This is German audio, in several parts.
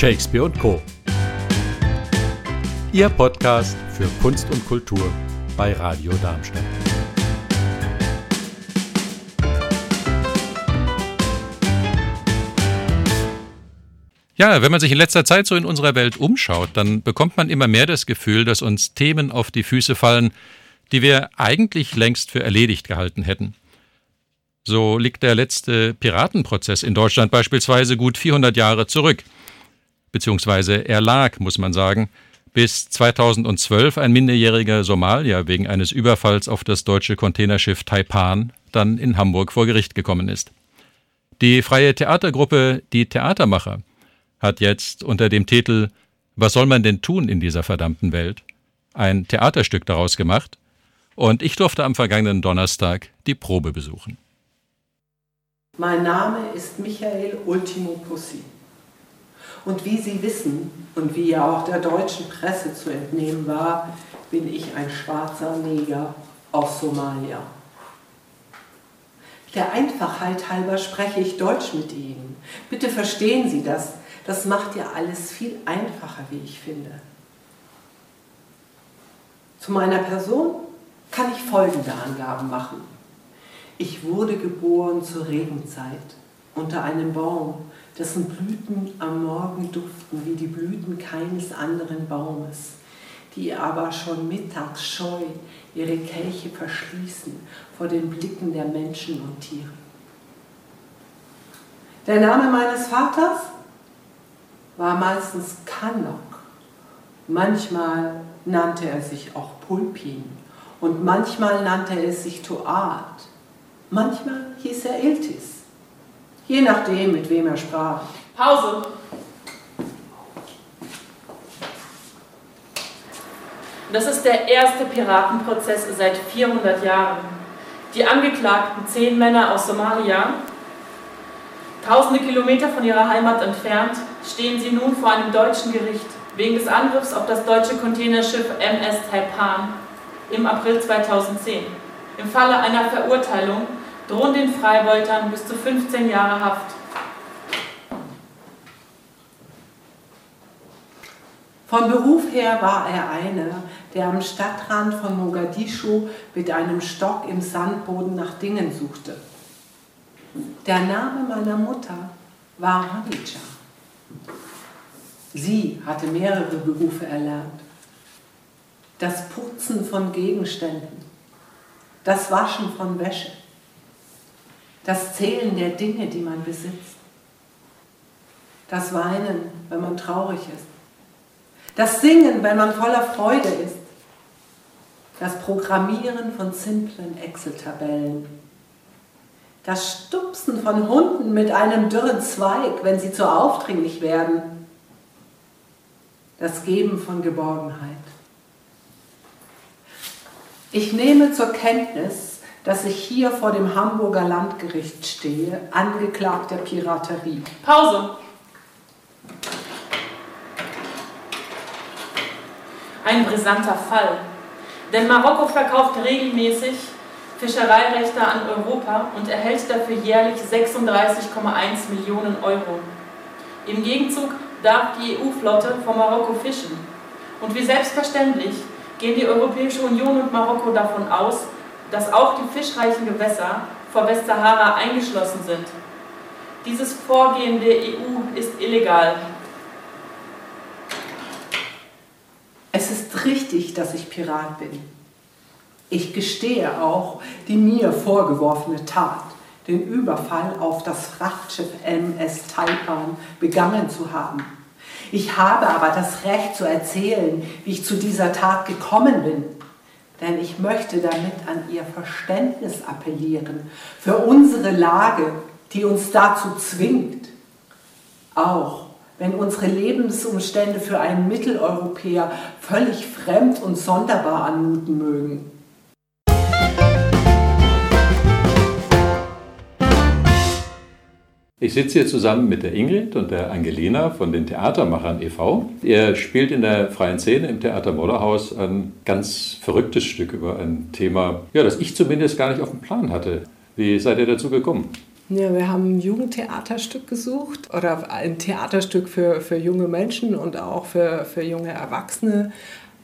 Shakespeare und Co. Ihr Podcast für Kunst und Kultur bei Radio Darmstadt. Ja, wenn man sich in letzter Zeit so in unserer Welt umschaut, dann bekommt man immer mehr das Gefühl, dass uns Themen auf die Füße fallen, die wir eigentlich längst für erledigt gehalten hätten. So liegt der letzte Piratenprozess in Deutschland beispielsweise gut 400 Jahre zurück. Beziehungsweise er lag, muss man sagen, bis 2012 ein minderjähriger Somalier wegen eines Überfalls auf das deutsche Containerschiff Taipan dann in Hamburg vor Gericht gekommen ist. Die freie Theatergruppe Die Theatermacher hat jetzt unter dem Titel Was soll man denn tun in dieser verdammten Welt? ein Theaterstück daraus gemacht und ich durfte am vergangenen Donnerstag die Probe besuchen. Mein Name ist Michael Ultimo Pussi. Und wie Sie wissen und wie ja auch der deutschen Presse zu entnehmen war, bin ich ein schwarzer Neger aus Somalia. Der Einfachheit halber spreche ich Deutsch mit Ihnen. Bitte verstehen Sie das. Das macht ja alles viel einfacher, wie ich finde. Zu meiner Person kann ich folgende Angaben machen. Ich wurde geboren zur Regenzeit unter einem Baum, dessen Blüten am Morgen duften wie die Blüten keines anderen Baumes, die aber schon mittags scheu ihre Kelche verschließen vor den Blicken der Menschen und Tiere. Der Name meines Vaters war meistens Kanok. Manchmal nannte er sich auch Pulpin und manchmal nannte er sich Toat. Manchmal hieß er Iltis, je nachdem, mit wem er sprach. Pause. Das ist der erste Piratenprozess seit 400 Jahren. Die Angeklagten, zehn Männer aus Somalia, tausende Kilometer von ihrer Heimat entfernt, stehen sie nun vor einem deutschen Gericht wegen des Angriffs auf das deutsche Containerschiff MS Taipan im April 2010. Im Falle einer Verurteilung drohen den Freibeutern bis zu 15 Jahre Haft. Von Beruf her war er einer, der am Stadtrand von Mogadischu mit einem Stock im Sandboden nach Dingen suchte. Der Name meiner Mutter war Hadija. Sie hatte mehrere Berufe erlernt. Das Putzen von Gegenständen, das Waschen von Wäsche, das Zählen der Dinge, die man besitzt, das Weinen, wenn man traurig ist, das Singen, wenn man voller Freude ist, das Programmieren von simplen Excel-Tabellen, das Stupsen von Hunden mit einem dürren Zweig, wenn sie zu aufdringlich werden, das Geben von Geborgenheit. Ich nehme zur Kenntnis, dass ich hier vor dem Hamburger Landgericht stehe, angeklagt der Piraterie. Pause. Ein brisanter Fall. Denn Marokko verkauft regelmäßig Fischereirechte an Europa und erhält dafür jährlich 36,1 Millionen Euro. Im Gegenzug darf die EU-Flotte vor Marokko fischen. Und wie selbstverständlich gehen die Europäische Union und Marokko davon aus, dass auch die fischreichen Gewässer vor Westsahara eingeschlossen sind. Dieses Vorgehen der EU ist illegal. Es ist richtig, dass ich Pirat bin. Ich gestehe auch die mir vorgeworfene Tat, den Überfall auf das Frachtschiff MS Taipan begangen zu haben. Ich habe aber das Recht zu erzählen, wie ich zu dieser Tat gekommen bin. Denn ich möchte damit an Ihr Verständnis appellieren für unsere Lage, die uns dazu zwingt. Auch wenn unsere Lebensumstände für einen Mitteleuropäer völlig fremd und sonderbar anmuten mögen. Ich sitze hier zusammen mit der Ingrid und der Angelina von den Theatermachern e.V. Ihr spielt in der freien Szene im Theater Modderhaus ein ganz verrücktes Stück über ein Thema, ja, das ich zumindest gar nicht auf dem Plan hatte. Wie seid ihr dazu gekommen? Ja, wir haben ein Jugendtheaterstück gesucht oder ein Theaterstück für, für junge Menschen und auch für, für junge Erwachsene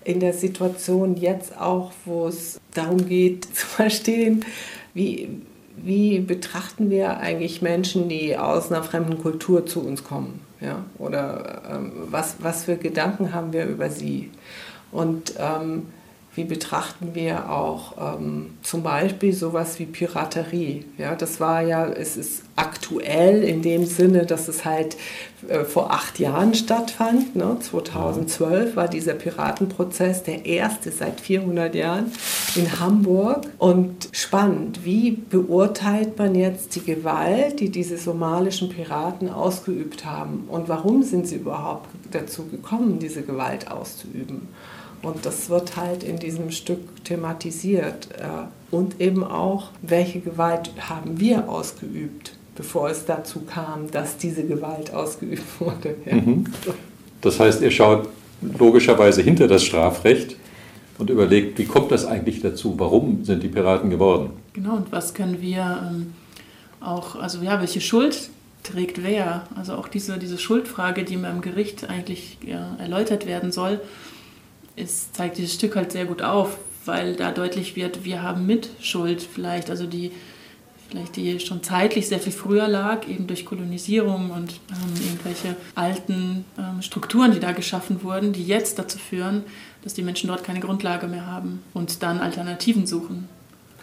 in der Situation jetzt auch, wo es darum geht zu verstehen, wie, wie betrachten wir eigentlich Menschen, die aus einer fremden Kultur zu uns kommen? Ja? Oder ähm, was, was für Gedanken haben wir über sie? Und ähm, wie betrachten wir auch ähm, zum Beispiel sowas wie Piraterie? Ja, das war ja, es ist aktuell in dem Sinne, dass es halt äh, vor acht Jahren stattfand. Ne? 2012 war dieser Piratenprozess der erste seit 400 Jahren in Hamburg. Und spannend, wie beurteilt man jetzt die Gewalt, die diese somalischen Piraten ausgeübt haben? Und warum sind sie überhaupt dazu gekommen, diese Gewalt auszuüben? Und das wird halt in diesem Stück thematisiert. Äh, und eben auch, welche Gewalt haben wir ausgeübt, bevor es dazu kam, dass diese Gewalt ausgeübt wurde. Ja. Mhm. Das heißt, ihr schaut logischerweise hinter das Strafrecht und überlegt, wie kommt das eigentlich dazu? Warum sind die Piraten geworden? Genau, und was können wir ähm, auch, also ja, welche Schuld trägt wer? Also auch diese, diese Schuldfrage, die beim Gericht eigentlich ja, erläutert werden soll es zeigt dieses Stück halt sehr gut auf, weil da deutlich wird, wir haben Mitschuld vielleicht, also die vielleicht die schon zeitlich sehr viel früher lag, eben durch Kolonisierung und ähm, irgendwelche alten ähm, Strukturen, die da geschaffen wurden, die jetzt dazu führen, dass die Menschen dort keine Grundlage mehr haben und dann Alternativen suchen.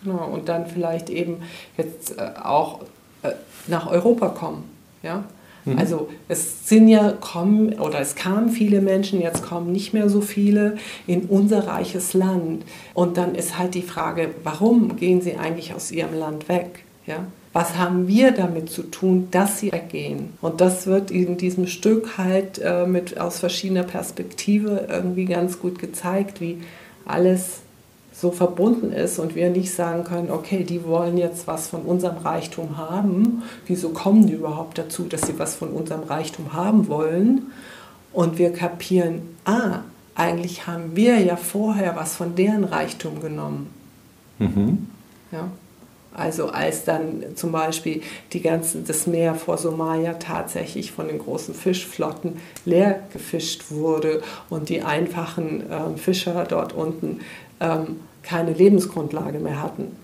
Genau, und dann vielleicht eben jetzt äh, auch äh, nach Europa kommen. Ja? Mhm. Also es sind ja kommen oder es kamen viele Menschen, jetzt kommen nicht mehr so viele in unser reiches Land. Und dann ist halt die Frage, warum gehen sie eigentlich aus ihrem Land weg? Ja? Was haben wir damit zu tun, dass sie weggehen? Und das wird in diesem Stück halt äh, mit aus verschiedener Perspektive irgendwie ganz gut gezeigt, wie alles so verbunden ist und wir nicht sagen können, okay, die wollen jetzt was von unserem Reichtum haben. Wieso kommen die überhaupt dazu, dass sie was von unserem Reichtum haben wollen? Und wir kapieren, ah, eigentlich haben wir ja vorher was von deren Reichtum genommen. Mhm. Ja. Also als dann zum Beispiel die ganzen, das Meer vor Somalia tatsächlich von den großen Fischflotten leer gefischt wurde und die einfachen äh, Fischer dort unten ähm, keine Lebensgrundlage mehr hatten.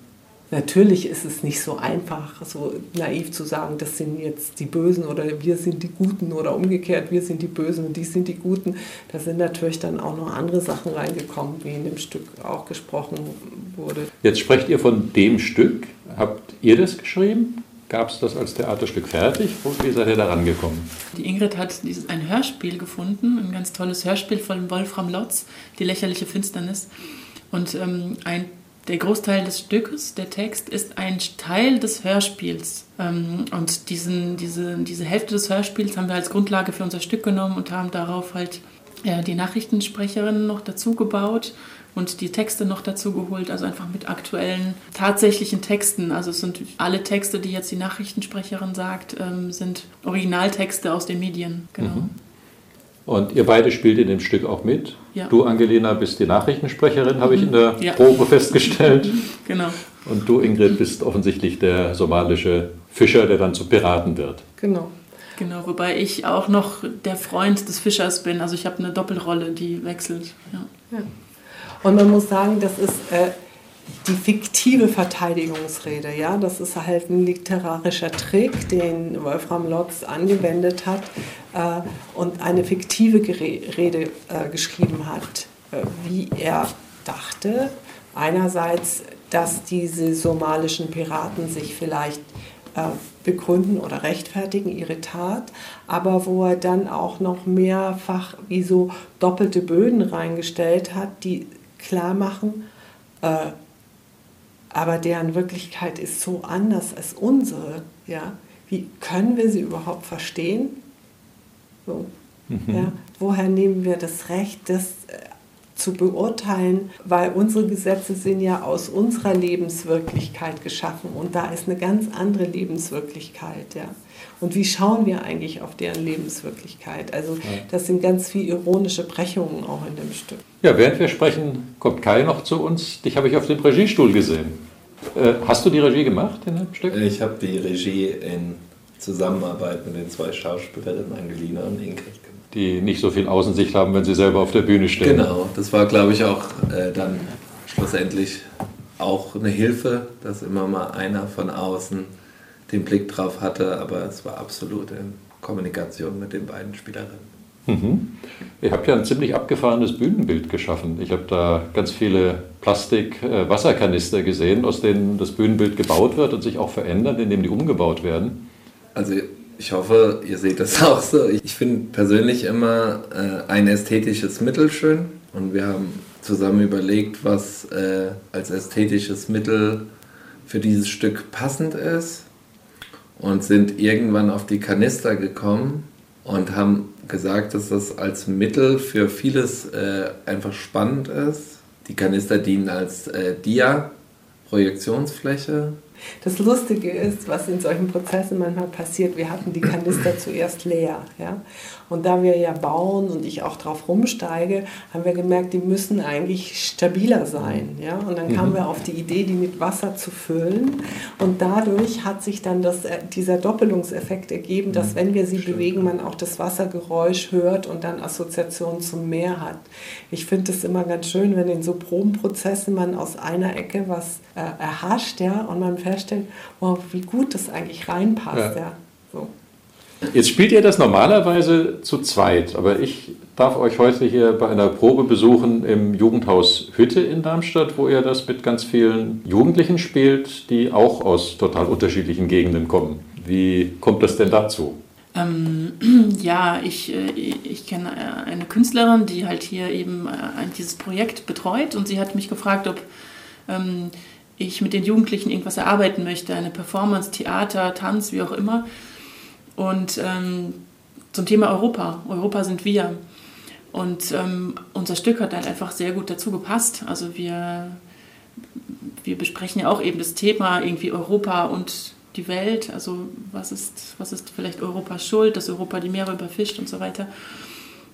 Natürlich ist es nicht so einfach, so naiv zu sagen, das sind jetzt die Bösen oder wir sind die Guten oder umgekehrt, wir sind die Bösen und die sind die Guten. Da sind natürlich dann auch noch andere Sachen reingekommen, wie in dem Stück auch gesprochen wurde. Jetzt sprecht ihr von dem Stück. Habt ihr das geschrieben? Gab es das als Theaterstück fertig? Wie seid ihr da rangekommen? Die Ingrid hat dieses, ein Hörspiel gefunden, ein ganz tolles Hörspiel von Wolfram Lotz, Die lächerliche Finsternis. Und ähm, ein, der Großteil des Stückes, der Text, ist ein Teil des Hörspiels. Ähm, und diesen, diese, diese Hälfte des Hörspiels haben wir als Grundlage für unser Stück genommen und haben darauf halt äh, die Nachrichtensprecherin noch dazu gebaut und die Texte noch dazu geholt, also einfach mit aktuellen, tatsächlichen Texten. Also es sind alle Texte, die jetzt die Nachrichtensprecherin sagt, ähm, sind Originaltexte aus den Medien. Genau. Mhm. Und ihr beide spielt in dem Stück auch mit. Ja. Du, Angelina, bist die Nachrichtensprecherin, habe ich in der ja. Probe festgestellt. genau. Und du, Ingrid, bist offensichtlich der somalische Fischer, der dann zu Piraten wird. Genau. Genau, wobei ich auch noch der Freund des Fischers bin. Also ich habe eine Doppelrolle, die wechselt. Ja. ja. Und man muss sagen, das ist äh, die fiktive Verteidigungsrede. Ja? Das ist halt ein literarischer Trick, den Wolfram Lotz angewendet hat äh, und eine fiktive Rede äh, geschrieben hat, äh, wie er dachte. Einerseits, dass diese somalischen Piraten sich vielleicht äh, begründen oder rechtfertigen ihre Tat, aber wo er dann auch noch mehrfach wie so doppelte Böden reingestellt hat, die klar machen, äh, aber deren Wirklichkeit ist so anders als unsere. Ja? Wie können wir sie überhaupt verstehen? So. Mhm. Ja? Woher nehmen wir das Recht, das äh, zu beurteilen, weil unsere Gesetze sind ja aus unserer Lebenswirklichkeit geschaffen und da ist eine ganz andere Lebenswirklichkeit. Ja. Und wie schauen wir eigentlich auf deren Lebenswirklichkeit? Also das sind ganz viele ironische Brechungen auch in dem Stück. Ja, während wir sprechen, kommt Kai noch zu uns. Dich habe ich auf dem Regiestuhl gesehen. Äh, hast du die Regie gemacht in dem Stück? Ich habe die Regie in Zusammenarbeit mit den zwei Schauspielerinnen Angelina und Ingrid gemacht. Die nicht so viel Außensicht haben, wenn sie selber auf der Bühne stehen. Genau, das war, glaube ich, auch äh, dann schlussendlich auch eine Hilfe, dass immer mal einer von außen den Blick drauf hatte, aber es war absolut in Kommunikation mit den beiden Spielerinnen. Mhm. Ihr habt ja ein ziemlich abgefahrenes Bühnenbild geschaffen. Ich habe da ganz viele Plastik-Wasserkanister gesehen, aus denen das Bühnenbild gebaut wird und sich auch verändert, indem die umgebaut werden. Also ich hoffe, ihr seht das auch so. Ich finde persönlich immer äh, ein ästhetisches Mittel schön und wir haben zusammen überlegt, was äh, als ästhetisches Mittel für dieses Stück passend ist und sind irgendwann auf die Kanister gekommen und haben gesagt, dass das als Mittel für vieles äh, einfach spannend ist. Die Kanister dienen als äh, Dia-Projektionsfläche das Lustige ist, was in solchen Prozessen manchmal passiert, wir hatten die Kanister zuerst leer. Ja? Und da wir ja bauen und ich auch drauf rumsteige, haben wir gemerkt, die müssen eigentlich stabiler sein. Ja? Und dann kamen mhm. wir auf die Idee, die mit Wasser zu füllen. Und dadurch hat sich dann das, äh, dieser Doppelungseffekt ergeben, dass mhm. wenn wir sie bewegen, man auch das Wassergeräusch hört und dann Assoziationen zum Meer hat. Ich finde es immer ganz schön, wenn in so Probenprozessen man aus einer Ecke was äh, erhascht ja, und man feststellt, wow, wie gut das eigentlich reinpasst. Ja. ja. So. Jetzt spielt ihr das normalerweise zu zweit, aber ich darf euch heute hier bei einer Probe besuchen im Jugendhaus Hütte in Darmstadt, wo ihr das mit ganz vielen Jugendlichen spielt, die auch aus total unterschiedlichen Gegenden kommen. Wie kommt das denn dazu? Ähm, ja, ich, äh, ich kenne eine Künstlerin, die halt hier eben äh, dieses Projekt betreut und sie hat mich gefragt, ob ähm, ich mit den Jugendlichen irgendwas erarbeiten möchte, eine Performance, Theater, Tanz, wie auch immer. Und ähm, zum Thema Europa. Europa sind wir. Und ähm, unser Stück hat halt einfach sehr gut dazu gepasst. Also wir, wir besprechen ja auch eben das Thema irgendwie Europa und die Welt. Also was ist, was ist vielleicht Europas Schuld, dass Europa die Meere überfischt und so weiter.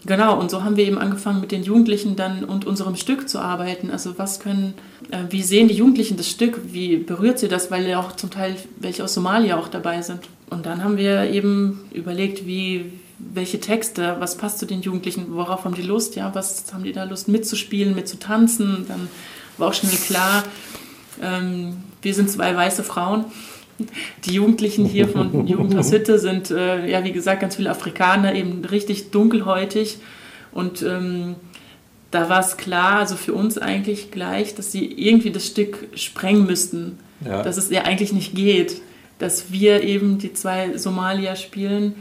Genau, und so haben wir eben angefangen mit den Jugendlichen dann und unserem Stück zu arbeiten. Also was können, äh, wie sehen die Jugendlichen das Stück, wie berührt sie das, weil ja auch zum Teil welche aus Somalia auch dabei sind. Und dann haben wir eben überlegt, wie, welche Texte, was passt zu den Jugendlichen, worauf haben die Lust, ja, was haben die da Lust mitzuspielen, mitzutanzen. Dann war auch schnell klar, ähm, wir sind zwei weiße Frauen die Jugendlichen hier von Jugendhaus Hütte sind, äh, ja, wie gesagt, ganz viele Afrikaner, eben richtig dunkelhäutig. Und ähm, da war es klar, also für uns eigentlich gleich, dass sie irgendwie das Stück sprengen müssten. Ja. Dass es ja eigentlich nicht geht. Dass wir eben die zwei Somalier spielen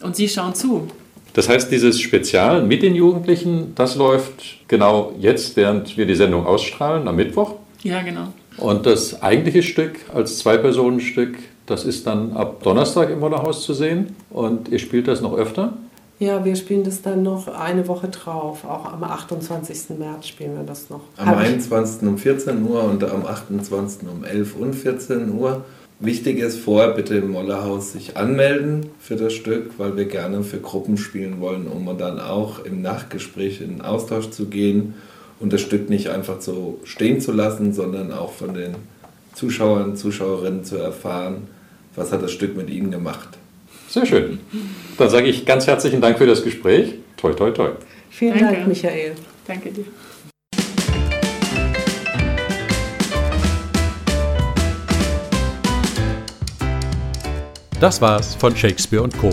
und sie schauen zu. Das heißt, dieses Spezial mit den Jugendlichen, das läuft genau jetzt, während wir die Sendung ausstrahlen, am Mittwoch? Ja, genau. Und das eigentliche Stück als Zwei-Personen-Stück, das ist dann ab Donnerstag im Wollerhaus zu sehen. Und ihr spielt das noch öfter? Ja, wir spielen das dann noch eine Woche drauf. Auch am 28. März spielen wir das noch. Am 21. um 14 Uhr und am 28. um 11 und 14 Uhr. Wichtig ist vorher bitte im Mollerhaus sich anmelden für das Stück, weil wir gerne für Gruppen spielen wollen, um dann auch im Nachgespräch in Austausch zu gehen und das Stück nicht einfach so stehen zu lassen, sondern auch von den Zuschauern, Zuschauerinnen zu erfahren, was hat das Stück mit ihnen gemacht. Sehr schön. Dann sage ich ganz herzlichen Dank für das Gespräch. Toi, toi, toi. Vielen Danke. Dank, Michael. Danke dir. Das war's von Shakespeare und Co.